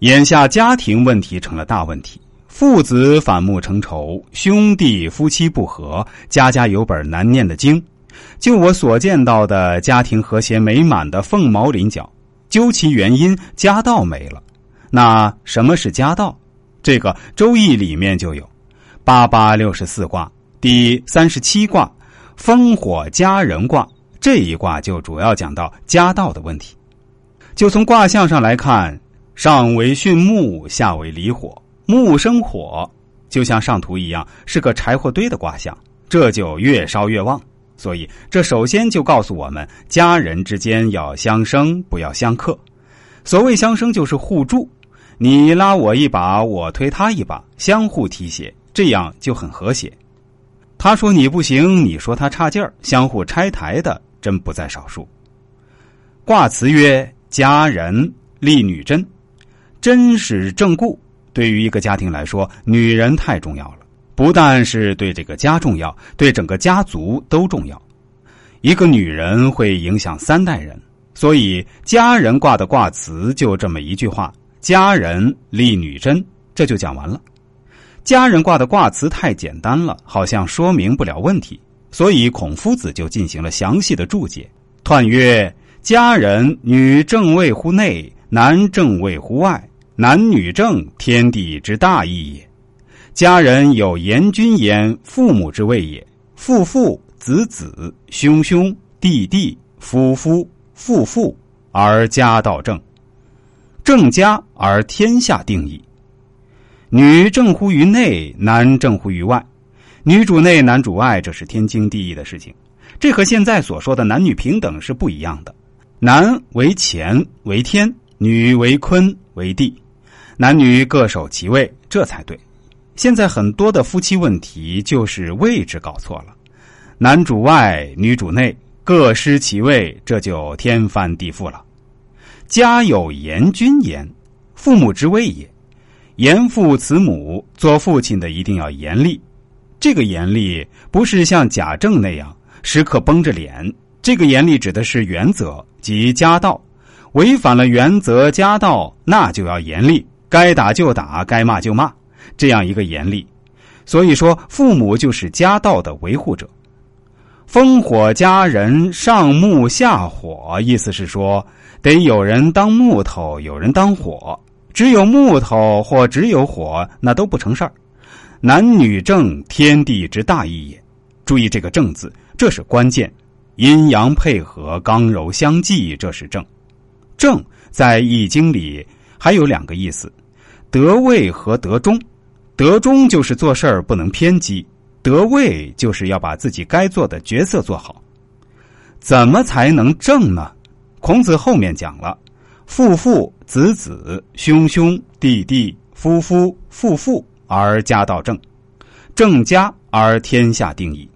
眼下家庭问题成了大问题，父子反目成仇，兄弟夫妻不和，家家有本难念的经。就我所见到的家庭和谐美满的凤毛麟角，究其原因，家道没了。那什么是家道？这个《周易》里面就有，八八六十四卦第三十七卦烽火家人卦这一卦就主要讲到家道的问题。就从卦象上来看，上为巽木，下为离火，木生火，就像上图一样，是个柴火堆的卦象，这就越烧越旺。所以，这首先就告诉我们，家人之间要相生，不要相克。所谓相生，就是互助，你拉我一把，我推他一把，相互提携，这样就很和谐。他说你不行，你说他差劲儿，相互拆台的真不在少数。卦辞曰：“家人立女贞，真实正固。对于一个家庭来说，女人太重要了。”不但是对这个家重要，对整个家族都重要。一个女人会影响三代人，所以家人卦的卦辞就这么一句话：“家人立女贞”，这就讲完了。家人卦的卦辞太简单了，好像说明不了问题，所以孔夫子就进行了详细的注解。彖曰：“家人，女正位乎内，男正位乎外。男女正，天地之大义也。”家人有严君焉，父母之谓也。父父子子兄兄弟弟夫夫妇妇，而家道正。正家而天下定矣。女正乎于内，男正乎于外。女主内，男主外，这是天经地义的事情。这和现在所说的男女平等是不一样的。男为乾为天，女为坤为地，男女各守其位，这才对。现在很多的夫妻问题就是位置搞错了，男主外，女主内，各失其位，这就天翻地覆了。家有严君严，父母之谓也。严父慈母，做父亲的一定要严厉。这个严厉不是像贾政那样时刻绷着脸，这个严厉指的是原则及家道。违反了原则家道，那就要严厉，该打就打，该骂就骂。这样一个严厉，所以说父母就是家道的维护者。烽火家人，上木下火，意思是说得有人当木头，有人当火。只有木头或只有火，那都不成事儿。男女正，天地之大义也。注意这个“正”字，这是关键。阴阳配合，刚柔相济，这是正。正在《易经》里还有两个意思：得位和得中。得中就是做事儿不能偏激，得位就是要把自己该做的角色做好。怎么才能正呢？孔子后面讲了：父父子子兄兄弟弟夫夫妇妇而家道正，正家而天下定矣。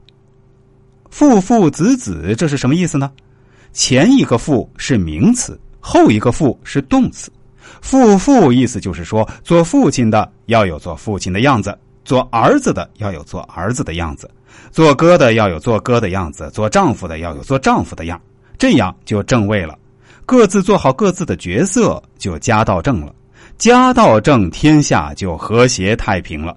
父父子子这是什么意思呢？前一个父是名词，后一个父是动词。父父意思就是说，做父亲的要有做父亲的样子，做儿子的要有做儿子的样子，做哥的要有做哥的样子，做丈夫的要有做丈夫的样，这样就正位了。各自做好各自的角色，就家道正了。家道正，天下就和谐太平了。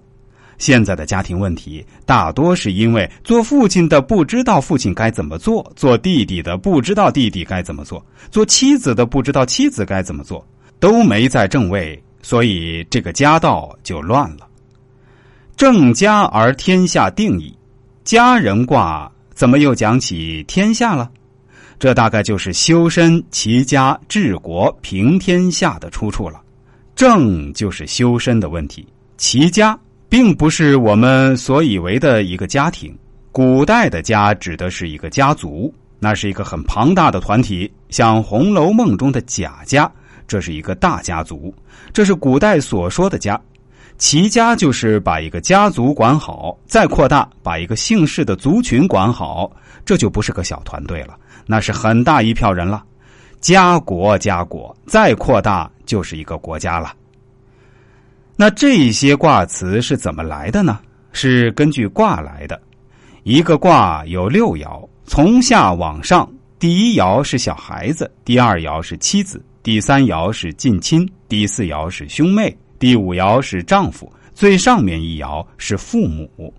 现在的家庭问题大多是因为做父亲的不知道父亲该怎么做，做弟弟的不知道弟弟该怎么做，做妻子的不知道妻子该怎么做。都没在正位，所以这个家道就乱了。正家而天下定矣，家人卦怎么又讲起天下了？这大概就是修身齐家治国平天下的出处了。正就是修身的问题，齐家并不是我们所以为的一个家庭。古代的家指的是一个家族，那是一个很庞大的团体，像《红楼梦》中的贾家。这是一个大家族，这是古代所说的家。齐家就是把一个家族管好，再扩大把一个姓氏的族群管好，这就不是个小团队了，那是很大一票人了。家国家国，再扩大就是一个国家了。那这些卦辞是怎么来的呢？是根据卦来的。一个卦有六爻，从下往上，第一爻是小孩子，第二爻是妻子。第三爻是近亲，第四爻是兄妹，第五爻是丈夫，最上面一爻是父母。